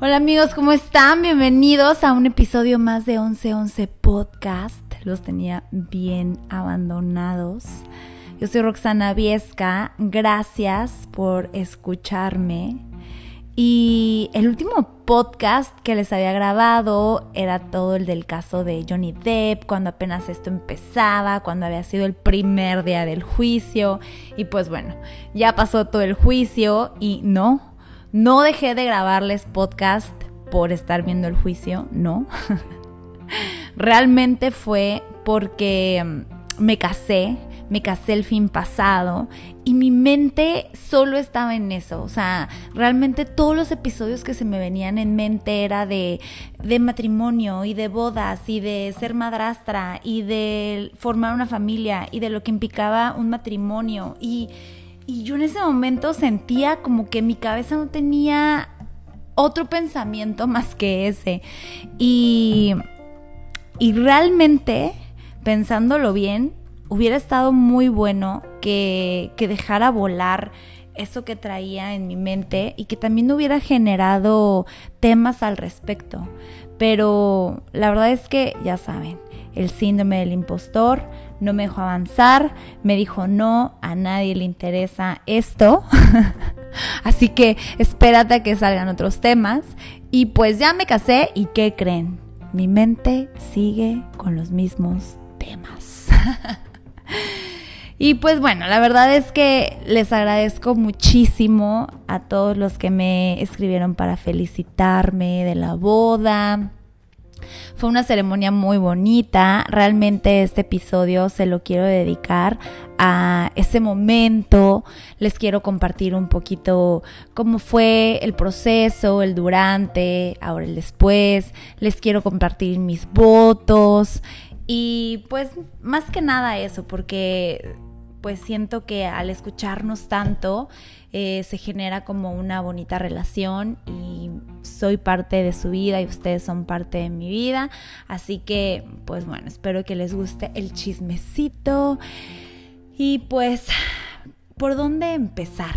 Hola amigos, ¿cómo están? Bienvenidos a un episodio más de 1111 Podcast. Los tenía bien abandonados. Yo soy Roxana Viesca. Gracias por escucharme. Y el último podcast que les había grabado era todo el del caso de Johnny Depp, cuando apenas esto empezaba, cuando había sido el primer día del juicio. Y pues bueno, ya pasó todo el juicio y no, no dejé de grabarles podcast por estar viendo el juicio, no. Realmente fue porque mm, me casé, me casé el fin pasado y mi mente solo estaba en eso. O sea, realmente todos los episodios que se me venían en mente era de, de matrimonio y de bodas y de ser madrastra y de formar una familia y de lo que implicaba un matrimonio y y yo en ese momento sentía como que mi cabeza no tenía otro pensamiento más que ese. Y, y realmente, pensándolo bien, hubiera estado muy bueno que, que dejara volar eso que traía en mi mente y que también hubiera generado temas al respecto. Pero la verdad es que ya saben, el síndrome del impostor no me dejó avanzar, me dijo no, a nadie le interesa esto. Así que espérate a que salgan otros temas. Y pues ya me casé y ¿qué creen? Mi mente sigue con los mismos temas. y pues bueno, la verdad es que les agradezco muchísimo a todos los que me escribieron para felicitarme de la boda fue una ceremonia muy bonita. Realmente este episodio se lo quiero dedicar a ese momento. Les quiero compartir un poquito cómo fue el proceso, el durante, ahora el después. Les quiero compartir mis votos. Y pues más que nada eso, porque pues siento que al escucharnos tanto eh, se genera como una bonita relación y soy parte de su vida y ustedes son parte de mi vida. Así que, pues bueno, espero que les guste el chismecito. Y pues, ¿por dónde empezar?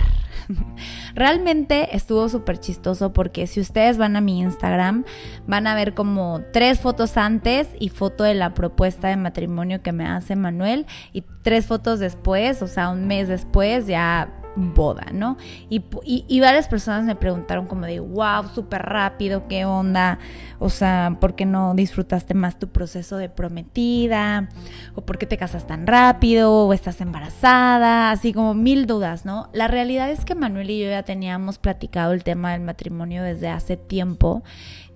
Realmente estuvo súper chistoso porque si ustedes van a mi Instagram van a ver como tres fotos antes y foto de la propuesta de matrimonio que me hace Manuel y tres fotos después, o sea, un mes después ya boda, ¿no? Y, y, varias personas me preguntaron como de, wow, súper rápido, ¿qué onda? O sea, ¿por qué no disfrutaste más tu proceso de prometida? ¿O por qué te casas tan rápido? ¿O estás embarazada? Así como mil dudas, ¿no? La realidad es que Manuel y yo ya teníamos platicado el tema del matrimonio desde hace tiempo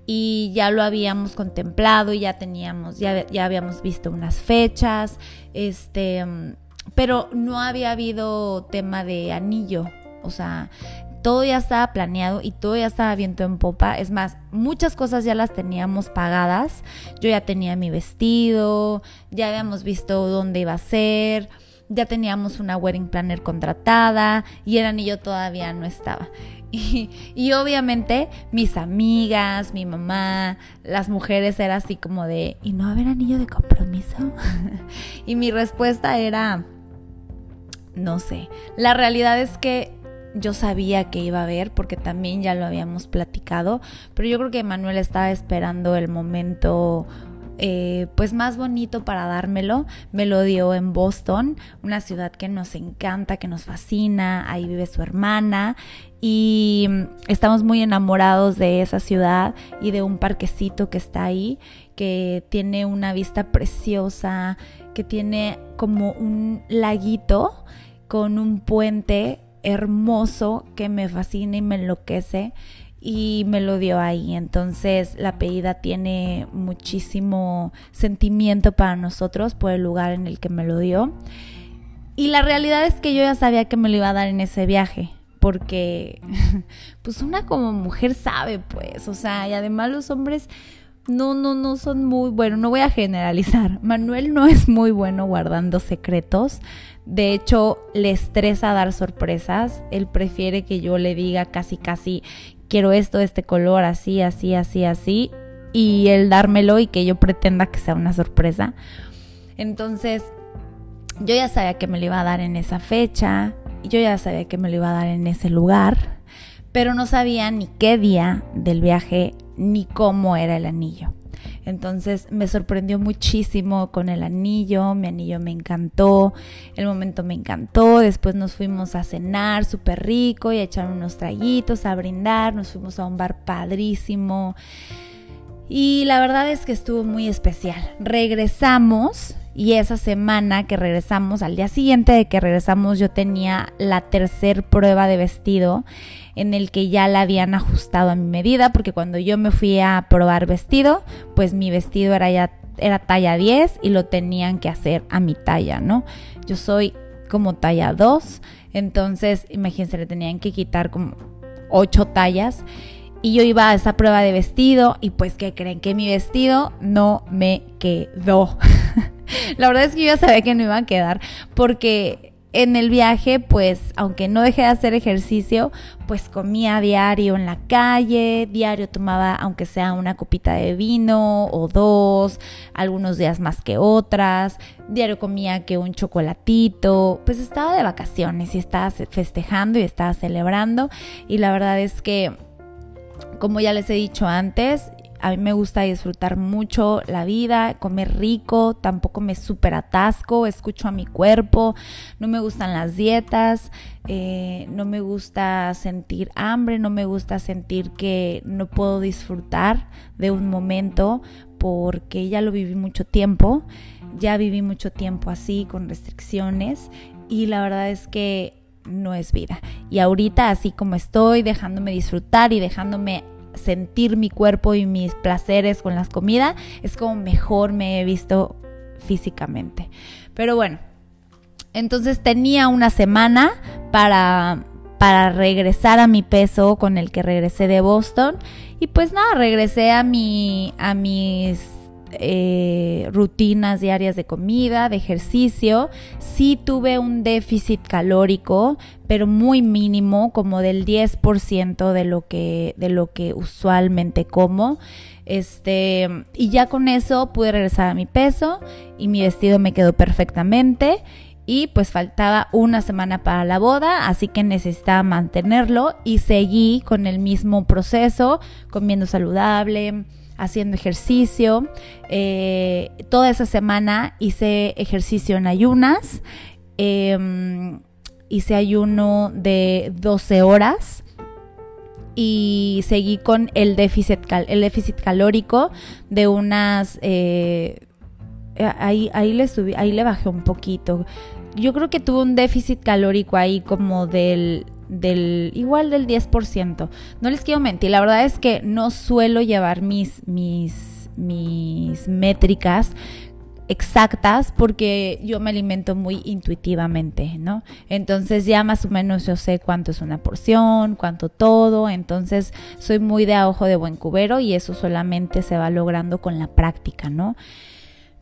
y ya lo habíamos contemplado y ya teníamos, ya, ya habíamos visto unas fechas, este pero no había habido tema de anillo, o sea, todo ya estaba planeado y todo ya estaba viento en popa. Es más, muchas cosas ya las teníamos pagadas. Yo ya tenía mi vestido, ya habíamos visto dónde iba a ser, ya teníamos una wedding planner contratada y el anillo todavía no estaba. Y, obviamente mis amigas, mi mamá, las mujeres era así como de, ¿y no va a haber anillo de compromiso? y mi respuesta era, no sé. La realidad es que yo sabía que iba a haber porque también ya lo habíamos platicado, pero yo creo que Manuel estaba esperando el momento eh, pues más bonito para dármelo. Me lo dio en Boston, una ciudad que nos encanta, que nos fascina, ahí vive su hermana y estamos muy enamorados de esa ciudad y de un parquecito que está ahí, que tiene una vista preciosa, que tiene como un laguito con un puente hermoso que me fascina y me enloquece y me lo dio ahí. Entonces la pedida tiene muchísimo sentimiento para nosotros por el lugar en el que me lo dio. Y la realidad es que yo ya sabía que me lo iba a dar en ese viaje, porque pues una como mujer sabe, pues, o sea, y además los hombres no, no, no son muy, bueno, no voy a generalizar. Manuel no es muy bueno guardando secretos. De hecho, le estresa dar sorpresas. Él prefiere que yo le diga casi, casi, quiero esto este color, así, así, así, así. Y él dármelo y que yo pretenda que sea una sorpresa. Entonces, yo ya sabía que me lo iba a dar en esa fecha. Yo ya sabía que me lo iba a dar en ese lugar. pero no sabía ni qué día del viaje ni cómo era el anillo. Entonces me sorprendió muchísimo con el anillo, mi anillo me encantó, el momento me encantó, después nos fuimos a cenar súper rico y a echar unos traguitos, a brindar, nos fuimos a un bar padrísimo y la verdad es que estuvo muy especial. Regresamos y esa semana que regresamos, al día siguiente de que regresamos, yo tenía la tercer prueba de vestido en el que ya la habían ajustado a mi medida, porque cuando yo me fui a probar vestido, pues mi vestido era ya era talla 10 y lo tenían que hacer a mi talla, ¿no? Yo soy como talla 2, entonces imagínense, le tenían que quitar como 8 tallas y yo iba a esa prueba de vestido y pues que creen que mi vestido no me quedó. La verdad es que yo ya sabía que no iba a quedar porque en el viaje, pues, aunque no dejé de hacer ejercicio, pues comía diario en la calle, diario tomaba, aunque sea una copita de vino o dos, algunos días más que otras, diario comía que un chocolatito, pues estaba de vacaciones y estaba festejando y estaba celebrando y la verdad es que, como ya les he dicho antes, a mí me gusta disfrutar mucho la vida, comer rico, tampoco me super atasco, escucho a mi cuerpo, no me gustan las dietas, eh, no me gusta sentir hambre, no me gusta sentir que no puedo disfrutar de un momento porque ya lo viví mucho tiempo, ya viví mucho tiempo así con restricciones y la verdad es que no es vida. Y ahorita así como estoy, dejándome disfrutar y dejándome sentir mi cuerpo y mis placeres con las comidas, es como mejor me he visto físicamente. Pero bueno, entonces tenía una semana para, para regresar a mi peso con el que regresé de Boston. Y pues nada, regresé a, mi, a mis eh, rutinas diarias de comida, de ejercicio. Sí tuve un déficit calórico, pero muy mínimo, como del 10% de lo que, de lo que usualmente como. Este, y ya con eso pude regresar a mi peso y mi vestido me quedó perfectamente. Y pues faltaba una semana para la boda, así que necesitaba mantenerlo y seguí con el mismo proceso, comiendo saludable, haciendo ejercicio. Eh, toda esa semana hice ejercicio en ayunas. Em, hice ayuno de 12 horas y seguí con el déficit, el déficit calórico de unas... Eh, ahí, ahí le subí, ahí le bajé un poquito. Yo creo que tuve un déficit calórico ahí como del del igual del 10%. No les quiero mentir, la verdad es que no suelo llevar mis mis mis métricas exactas porque yo me alimento muy intuitivamente, ¿no? Entonces ya más o menos yo sé cuánto es una porción, cuánto todo, entonces soy muy de a ojo de buen cubero y eso solamente se va logrando con la práctica, ¿no?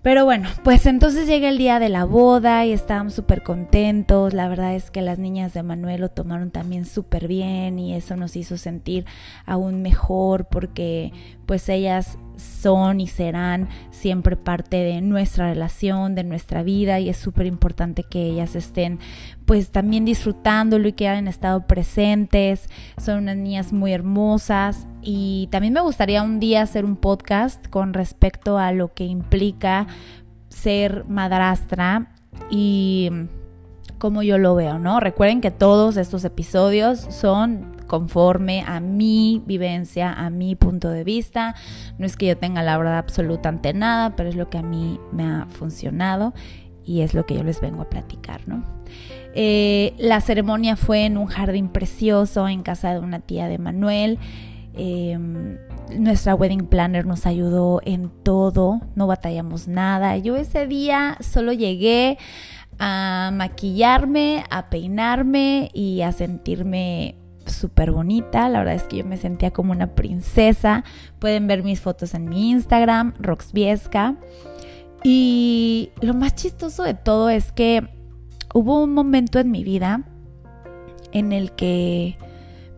Pero bueno, pues entonces llega el día de la boda y estábamos súper contentos. La verdad es que las niñas de Manuel lo tomaron también súper bien y eso nos hizo sentir aún mejor porque pues ellas son y serán siempre parte de nuestra relación, de nuestra vida y es súper importante que ellas estén pues también disfrutándolo y que hayan estado presentes. Son unas niñas muy hermosas y también me gustaría un día hacer un podcast con respecto a lo que implica ser madrastra y como yo lo veo, ¿no? Recuerden que todos estos episodios son conforme a mi vivencia, a mi punto de vista. No es que yo tenga la verdad absoluta ante nada, pero es lo que a mí me ha funcionado y es lo que yo les vengo a platicar, ¿no? Eh, la ceremonia fue en un jardín precioso en casa de una tía de Manuel. Em, nuestra wedding planner nos ayudó en todo, no batallamos nada. Yo ese día solo llegué a maquillarme, a peinarme y a sentirme súper bonita. La verdad es que yo me sentía como una princesa. Pueden ver mis fotos en mi Instagram, Roxviesca. Y lo más chistoso de todo es que hubo un momento en mi vida en el que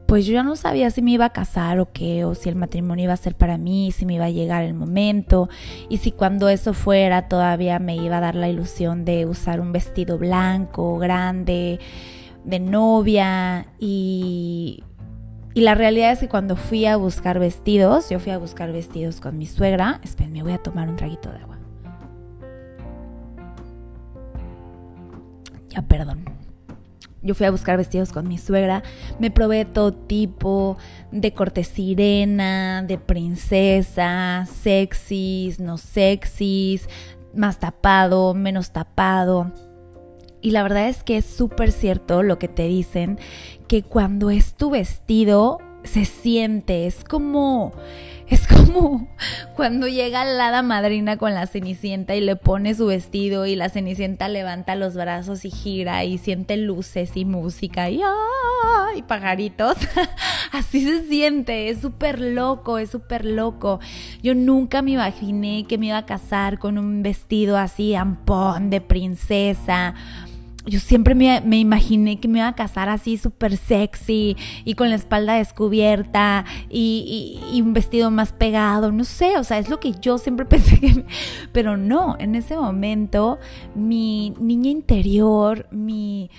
pues yo ya no sabía si me iba a casar o qué, o si el matrimonio iba a ser para mí, si me iba a llegar el momento, y si cuando eso fuera todavía me iba a dar la ilusión de usar un vestido blanco, grande, de novia, y, y la realidad es que cuando fui a buscar vestidos, yo fui a buscar vestidos con mi suegra. Esperen, me voy a tomar un traguito de agua. Ya, perdón. Yo fui a buscar vestidos con mi suegra, me probé todo tipo de corte sirena, de princesa, sexys, no sexys, más tapado, menos tapado. Y la verdad es que es súper cierto lo que te dicen, que cuando es tu vestido se siente, es como es como cuando llega la hada madrina con la cenicienta y le pone su vestido y la cenicienta levanta los brazos y gira y siente luces y música y, ¡ay! pajaritos. Así se siente, es súper loco, es súper loco. Yo nunca me imaginé que me iba a casar con un vestido así ampón de princesa yo siempre me, imaginé que me iba a casar así súper sexy y con la espalda descubierta y, un vestido más pegado, no sé, o sea, es lo que yo siempre pensé que... Pero no, en ese momento mi niña interior, mi,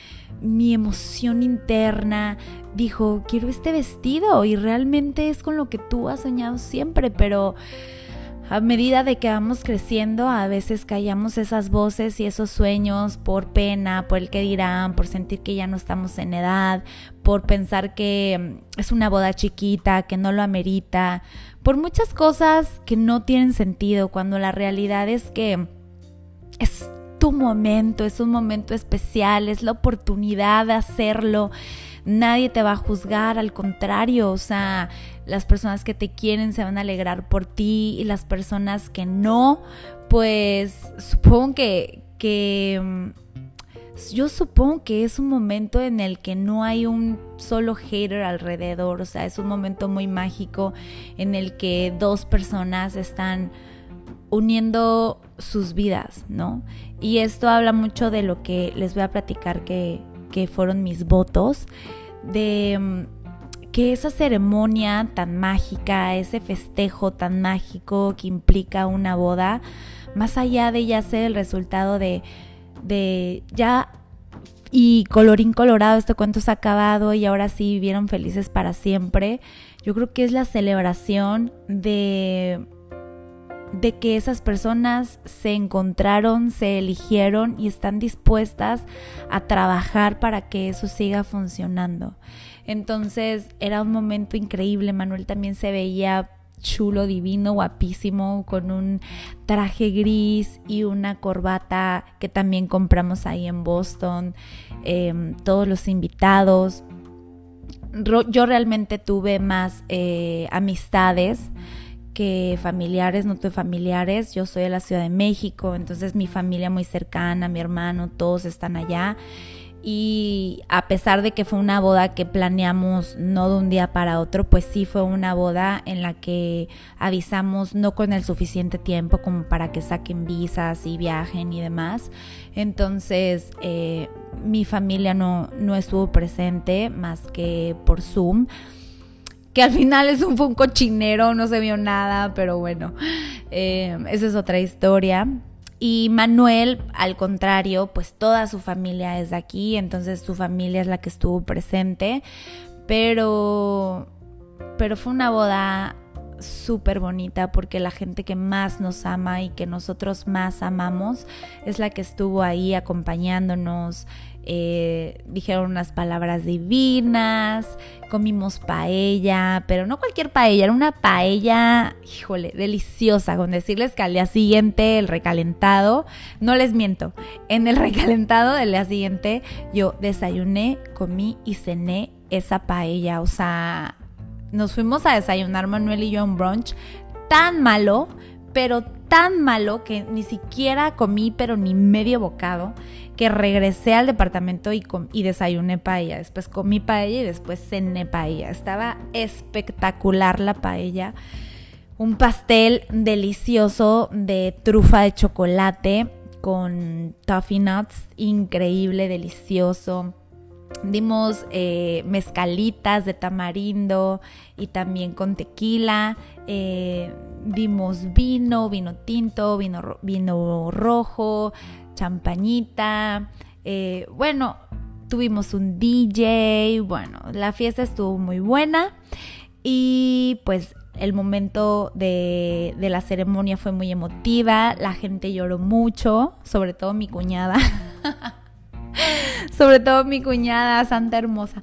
mi emoción interna dijo, quiero este vestido y realmente es con lo que tú has soñado siempre, pero a medida de que vamos creciendo, a veces callamos esas voces y esos sueños por pena, por el que dirán, por sentir que ya no estamos en edad, por pensar que mm, es una boda chiquita, que no lo amerita, por muchas cosas que no tienen sentido, cuando la realidad es que es tu momento, es un momento especial, es la oportunidad de hacerlo. Nadie te va a juzgar, al contrario, o sea, las personas que te quieren se van a alegrar por ti y las personas que no, pues supongo que, que mm, yo supongo que es un momento en el que no hay un solo hater alrededor, o sea, es un momento muy mágico en el que dos personas están uniendo sus vidas, ¿no? Y esto habla mucho de lo que les voy a platicar que, que fueron mis votos, de mm, que esa ceremonia tan mágica, ese festejo tan mágico que implica una boda, más allá de ya ser el resultado de, de ya y colorín colorado, este cuento se ha acabado y ahora sí vivieron felices para siempre. Yo creo que es la celebración de de que esas personas se encontraron, se eligieron y están dispuestas a trabajar para que eso siga funcionando. Entonces era un momento increíble, Manuel también se veía chulo, divino, guapísimo, con un traje gris y una corbata que también compramos ahí en Boston, em, todos los invitados. Yo realmente tuve más eh, amistades que familiares, no tuve familiares, yo soy de la Ciudad de México, entonces mi familia muy cercana, mi hermano, todos están allá. Y a pesar de que fue una boda que planeamos no de un día para otro, pues sí fue una boda en la que avisamos no con el suficiente tiempo como para que saquen visas y viajen y demás. Entonces eh, mi familia no, no estuvo presente más que por Zoom que al final es un, fue un cochinero, no se vio nada, pero bueno, eh, esa es otra historia. Y Manuel, al contrario, pues toda su familia es de aquí, entonces su familia es la que estuvo presente, pero, pero fue una boda súper bonita porque la gente que más nos ama y que nosotros más amamos es la que estuvo ahí acompañándonos, eh, dijeron unas palabras divinas, comimos paella, pero no cualquier paella, era una paella, híjole, deliciosa, con decirles que al día siguiente el recalentado, no les miento, en el recalentado del día siguiente yo desayuné, comí y cené esa paella, o sea, nos fuimos a desayunar Manuel y yo en brunch, tan malo, pero tan malo que ni siquiera comí, pero ni medio bocado que regresé al departamento y, y desayuné paella. Después comí paella y después cené paella. Estaba espectacular la paella. Un pastel delicioso de trufa de chocolate con toffee nuts, increíble, delicioso. Dimos eh, mezcalitas de tamarindo y también con tequila. Eh, dimos vino, vino tinto, vino, vino rojo, champañita. Eh, bueno, tuvimos un DJ, bueno, la fiesta estuvo muy buena y pues el momento de, de, la ceremonia fue muy emotiva, la gente lloró mucho, sobre todo mi cuñada, sobre todo mi cuñada, Santa Hermosa,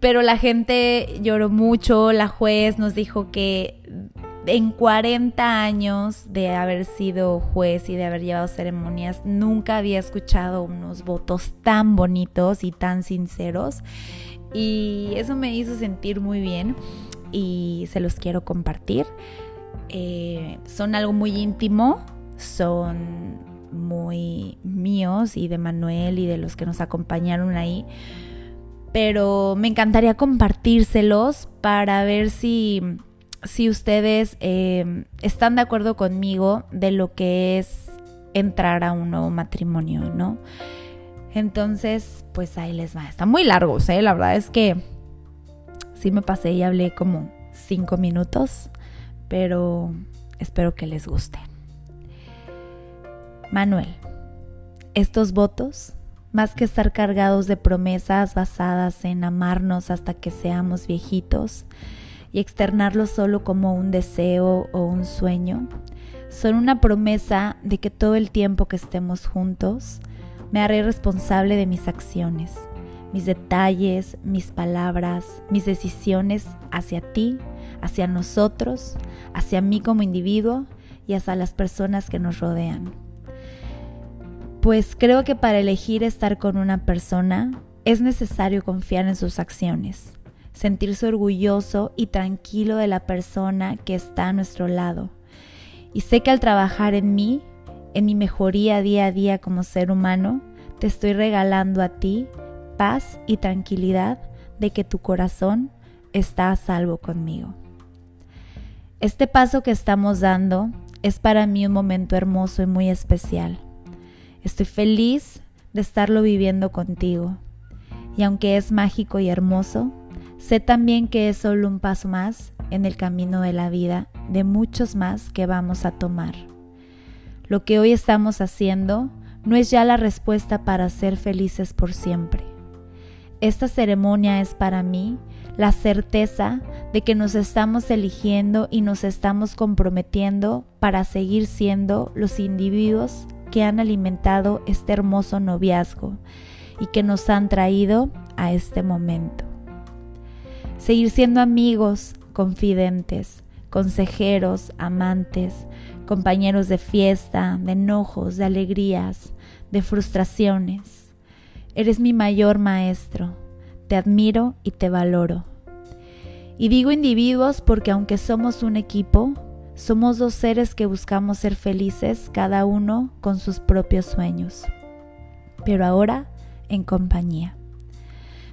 pero la gente lloró mucho, la juez nos dijo que en 40 años de haber sido juez y de haber llevado ceremonias, nunca había escuchado unos votos tan bonitos y tan sinceros. Y eso me hizo sentir muy bien y se los quiero compartir. Eh, son algo muy íntimo, son muy míos y de Manuel y de los que nos acompañaron ahí. Pero me encantaría compartírselos para ver si si ustedes eh, están de acuerdo conmigo de lo que es entrar a un nuevo matrimonio, ¿no? Entonces, pues ahí les va. Está muy largo, ¿eh? La verdad es que sí me pasé y hablé como cinco minutos, pero espero que les guste. Manuel, estos votos, más que estar cargados de promesas basadas en amarnos hasta que seamos viejitos, y externarlo solo como un deseo o un sueño, son una promesa de que todo el tiempo que estemos juntos me haré responsable de mis acciones, mis detalles, mis palabras, mis decisiones hacia ti, hacia nosotros, hacia mí como individuo y hacia las personas que nos rodean. Pues creo que para elegir estar con una persona es necesario confiar en sus acciones sentirse orgulloso y tranquilo de la persona que está a nuestro lado. Y sé que al trabajar en mí, en mi mejoría día a día como ser humano, te estoy regalando a ti paz y tranquilidad de que tu corazón está a salvo conmigo. Este paso que estamos dando es para mí un momento hermoso y muy especial. Estoy feliz de estarlo viviendo contigo. Y aunque es mágico y hermoso, Sé también que es solo un paso más en el camino de la vida de muchos más que vamos a tomar. Lo que hoy estamos haciendo no es ya la respuesta para ser felices por siempre. Esta ceremonia es para mí la certeza de que nos estamos eligiendo y nos estamos comprometiendo para seguir siendo los individuos que han alimentado este hermoso noviazgo y que nos han traído a este momento seguir siendo amigos, confidentes, consejeros, amantes, compañeros de fiesta, de enojos, de alegrías, de frustraciones. Eres mi mayor maestro, te admiro y te valoro. Y digo individuos porque aunque somos un equipo, somos dos seres que buscamos ser felices, cada uno con sus propios sueños, pero ahora en compañía.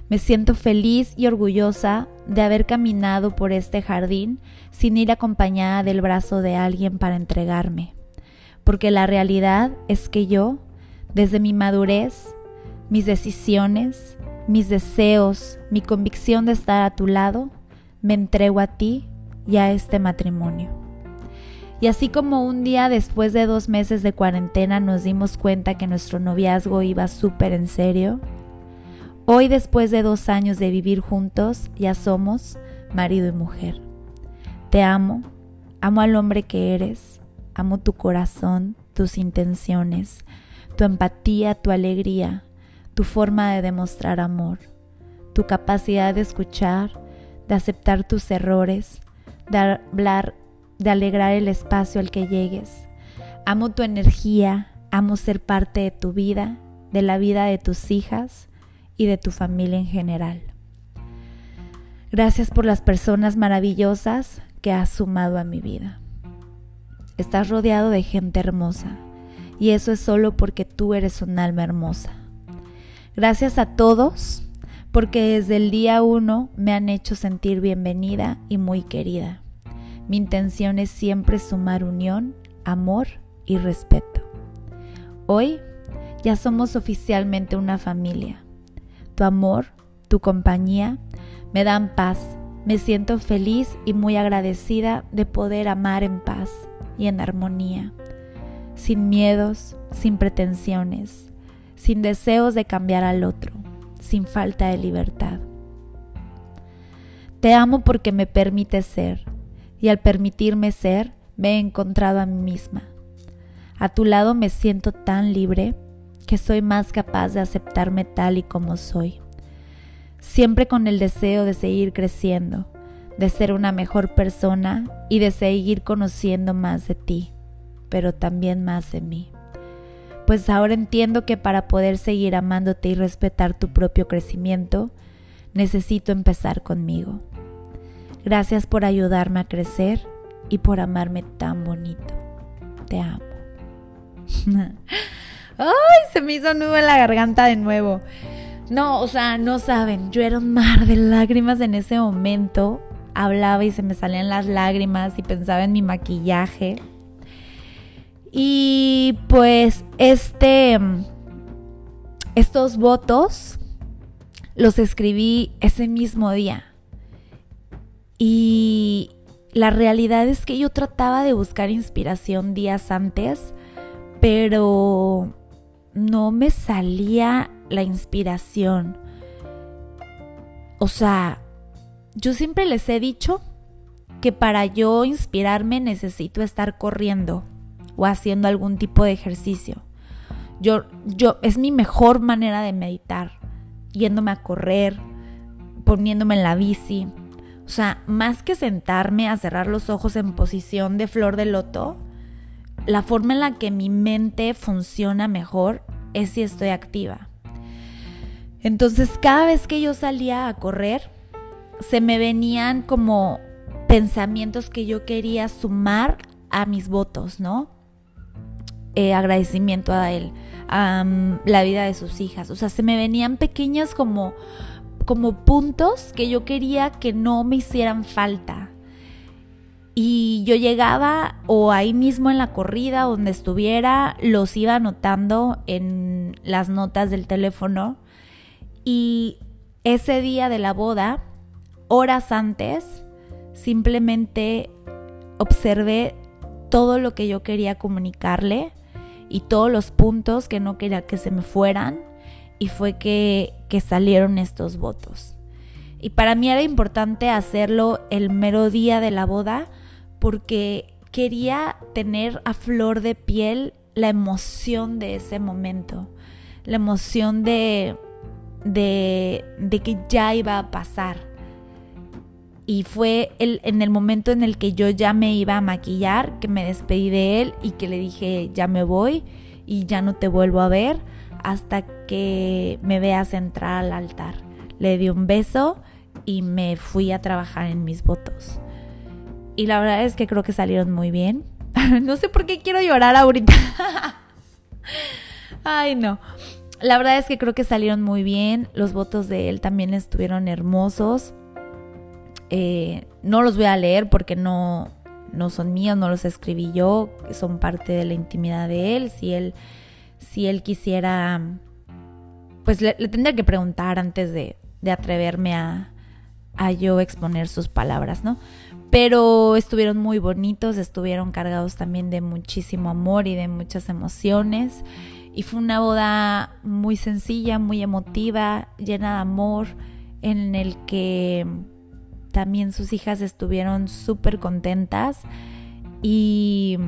Me siento feliz y orgullosa de haber caminado por este jardín sin ir acompañada del brazo de alguien para entregarme, porque la realidad es que yo, desde mi madurez, mis decisiones, mis deseos, mi convicción de estar a tu lado, me entrego a ti y a este matrimonio. Y así como un día después de dos meses de cuarentena nos dimos cuenta que nuestro noviazgo iba súper en serio, Hoy, después de dos años de vivir juntos, ya somos marido y mujer. Te amo, amo al hombre que eres, amo tu corazón, tus intenciones, tu empatía, tu alegría, tu forma de demostrar amor, tu capacidad de escuchar, de aceptar tus errores, de hablar, de alegrar el espacio al que llegues. Amo tu energía, amo ser parte de tu vida, de la vida de tus hijas, y de tu familia en general. Gracias por las personas maravillosas que has sumado a mi vida. Estás rodeado de gente hermosa y eso es solo porque tú eres un alma hermosa. Gracias a todos porque desde el día uno me han hecho sentir bienvenida y muy querida. Mi intención es siempre sumar unión, amor y respeto. Hoy ya somos oficialmente una familia tu amor, tu compañía, me dan paz. Me siento feliz y muy agradecida de poder amar en paz y en armonía, sin miedos, sin pretensiones, sin deseos de cambiar al otro, sin falta de libertad. Te amo porque me permite ser y al permitirme ser me he encontrado a mí misma. A tu lado me siento tan libre que soy más capaz de aceptarme tal y como soy, siempre con el deseo de seguir creciendo, de ser una mejor persona y de seguir conociendo más de ti, pero también más de mí. Pues ahora entiendo que para poder seguir amándote y respetar tu propio crecimiento, necesito empezar conmigo. Gracias por ayudarme a crecer y por amarme tan bonito. Te amo. ¡Ay! Se me hizo nudo en la garganta de nuevo. No, o sea, no saben, yo era un mar de lágrimas en ese momento. Hablaba y se me salían las lágrimas y pensaba en mi maquillaje. Y pues este estos votos los escribí ese mismo día. Y la realidad es que yo trataba de buscar inspiración días antes, pero no me salía la inspiración. O sea, yo siempre les he dicho que para yo inspirarme necesito estar corriendo o haciendo algún tipo de ejercicio. Yo, yo, es mi mejor manera de meditar, yéndome a correr, poniéndome en la bici. O sea, más que sentarme a cerrar los ojos en posición de flor de loto, la forma en la que mi mente funciona mejor es si estoy activa. Entonces, cada vez que yo salía a correr, se me venían como pensamientos que yo quería sumar a mis votos, ¿no? Eh, agradecimiento a él, a la vida de sus hijas. O sea, se me venían pequeñas como, como puntos que yo quería que no me hicieran falta. Y yo llegaba o ahí mismo en la corrida, donde estuviera, los iba anotando en las notas del teléfono. Y ese día de la boda, horas antes, simplemente observé todo lo que yo quería comunicarle y todos los puntos que no quería que se me fueran y fue que, que salieron estos votos. Y para mí era importante hacerlo el mero día de la boda porque quería tener a flor de piel la emoción de ese momento, la emoción de, de, de que ya iba a pasar. Y fue el, en el momento en el que yo ya me iba a maquillar, que me despedí de él y que le dije, ya me voy y ya no te vuelvo a ver hasta que me veas entrar al altar. Le di un beso y me fui a trabajar en mis votos. Y la verdad es que creo que salieron muy bien. no sé por qué quiero llorar ahorita. Ay, no. La verdad es que creo que salieron muy bien. Los votos de él también estuvieron hermosos. Eh, no los voy a leer porque no, no son míos, no los escribí yo, son parte de la intimidad de él. Si él, si él quisiera, pues le, tendría que preguntar antes de, de atreverme a, a yo exponer sus palabras, ¿no? Pero estuvieron muy bonitos, estuvieron cargados también de muchísimo amor y de muchas emociones. Y fue una boda muy sencilla, muy emotiva, llena de amor, en el que también sus hijas estuvieron súper contentas y,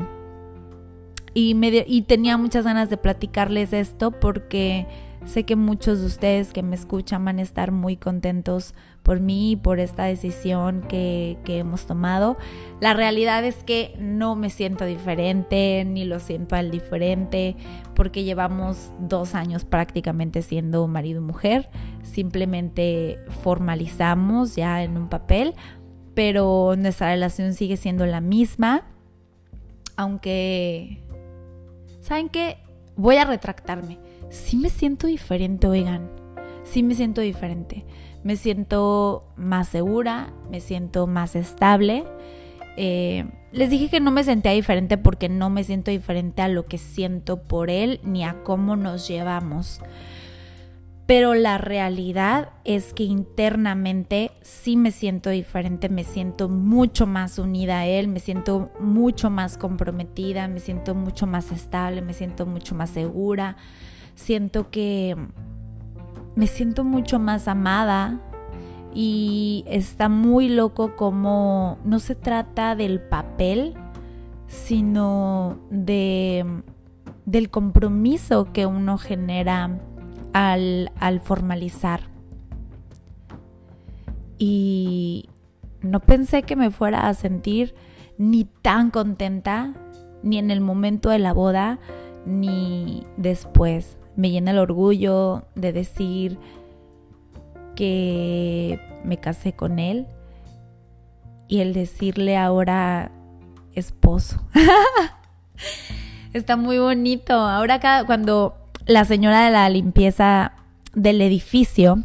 y, tenía muchas ganas de platicarles esto porque sé que muchos de ustedes que me escuchan van a estar muy contentos por mí y por esta decisión que, hemos tomado. La realidad es que no me siento diferente ni lo siento al diferente porque llevamos dos años prácticamente siendo marido y mujer. Simplemente formalizamos ya en un papel, pero nuestra relación sigue siendo la misma. Aunque, ¿saben qué? Voy a retractarme. Sí me siento diferente, oigan. Sí me siento diferente me siento más segura, me siento más estable. Eh, les dije que no me sentía diferente porque no me siento diferente a lo que siento por él ni a cómo nos llevamos. Pero la realidad es que internamente sí me siento diferente, me siento mucho más unida a él, me siento mucho más comprometida, me siento mucho más estable, me siento mucho más segura. Siento que me siento mucho más amada y está muy loco como no se trata del papel, sino de, del compromiso que uno genera al, al formalizar. Y no pensé que me fuera a sentir ni tan contenta, ni en el momento de la boda, ni después. Me llena el orgullo de decir que me casé con él y el decirle ahora esposo. Está muy bonito. Ahora cuando la señora de la limpieza del edificio,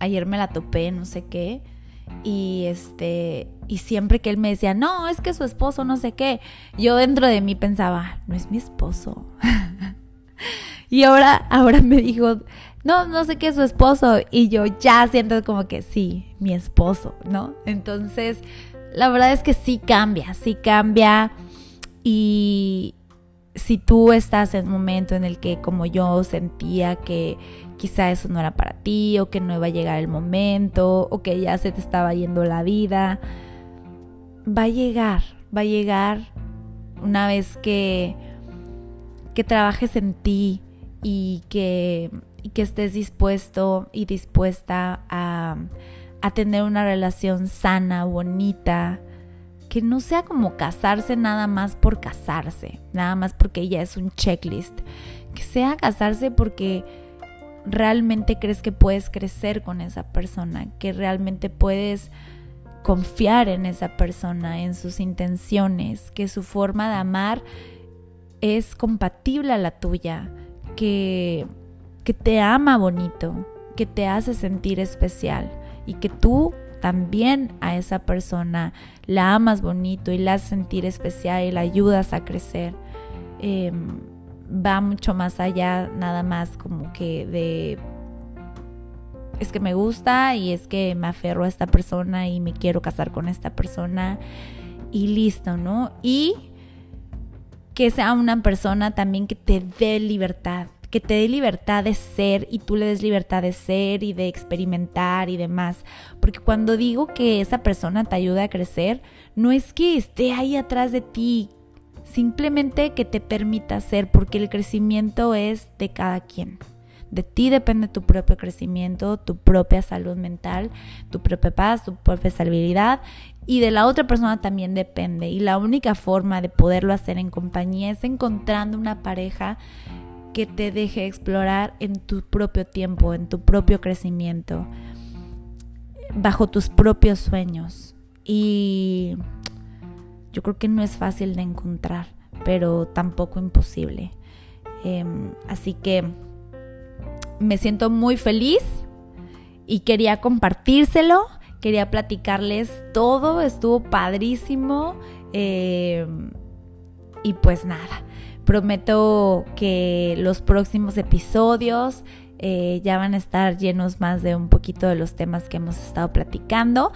ayer me la topé, no sé qué, y este y siempre que él me decía, "No, es que su esposo no sé qué." Yo dentro de mí pensaba, "No es mi esposo." y ahora ahora me dijo, "No, no sé qué es su esposo." Y yo ya siento como que sí, mi esposo, ¿no? Entonces, la verdad es que sí cambia, sí cambia y si tú estás en un momento en el que como yo sentía que quizá eso no era para ti o que no iba a llegar el momento o que ya se te estaba yendo la vida, va a llegar, va a llegar una vez que, que trabajes en ti y que, que estés dispuesto y dispuesta a, a tener una relación sana, bonita, que no sea como casarse nada más por casarse, nada más porque ya es un checklist, que sea casarse porque realmente crees que puedes crecer con esa persona, que realmente puedes confiar en esa persona, en sus intenciones, que su forma de amar es compatible a la tuya, que, que te ama bonito, que te hace sentir especial y que tú también a esa persona la amas bonito y la haces sentir especial y la ayudas a crecer. Em, va mucho más allá, nada más como que de es que me gusta y es que me aferro a esta persona y me quiero casar con esta persona y listo, ¿no? Y que sea una persona también que te dé libertad, que te dé libertad de ser y tú le des libertad de ser y de experimentar y demás. Porque cuando digo que esa persona te ayuda a crecer, no es que esté ahí atrás de ti, simplemente que te permita ser, porque el crecimiento es de cada quien. De ti depende tu propio crecimiento, tu propia salud mental, tu propia paz, tu propia estabilidad y de la otra persona también depende. Y la única forma de poderlo hacer en compañía es encontrando una pareja que te deje explorar en tu propio tiempo, en tu propio crecimiento, bajo tus propios sueños. Y yo creo que no es fácil de encontrar, pero tampoco imposible. Em, así que me siento muy feliz y quería compartírselo, quería platicarles todo, estuvo padrísimo. Em, y pues nada, Prometo que los próximos episodios eh, ya van a estar llenos más de un poquito de los temas que hemos estado platicando.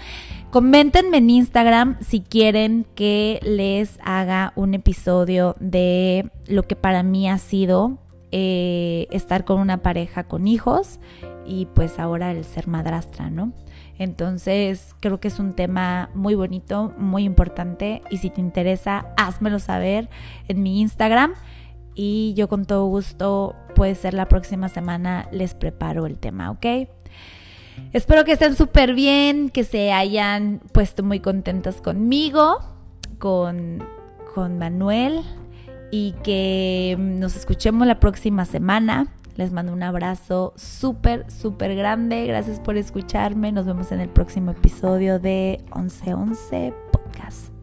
Coméntenme en Instagram si quieren que les haga un episodio de lo que para mí ha sido eh, estar con una pareja con hijos y pues ahora el ser madrastra, ¿no? Entonces creo que es un tema muy bonito, muy importante y si te interesa, házmelo saber en mi Instagram y yo con todo gusto, puede ser la próxima semana, les preparo el tema, ¿ok? Espero que estén súper bien, que se hayan puesto muy contentos conmigo, con, con Manuel y que nos escuchemos la próxima semana. Les mando un abrazo súper, súper grande. Gracias por escucharme. Nos vemos en el próximo episodio de 1111 Podcast.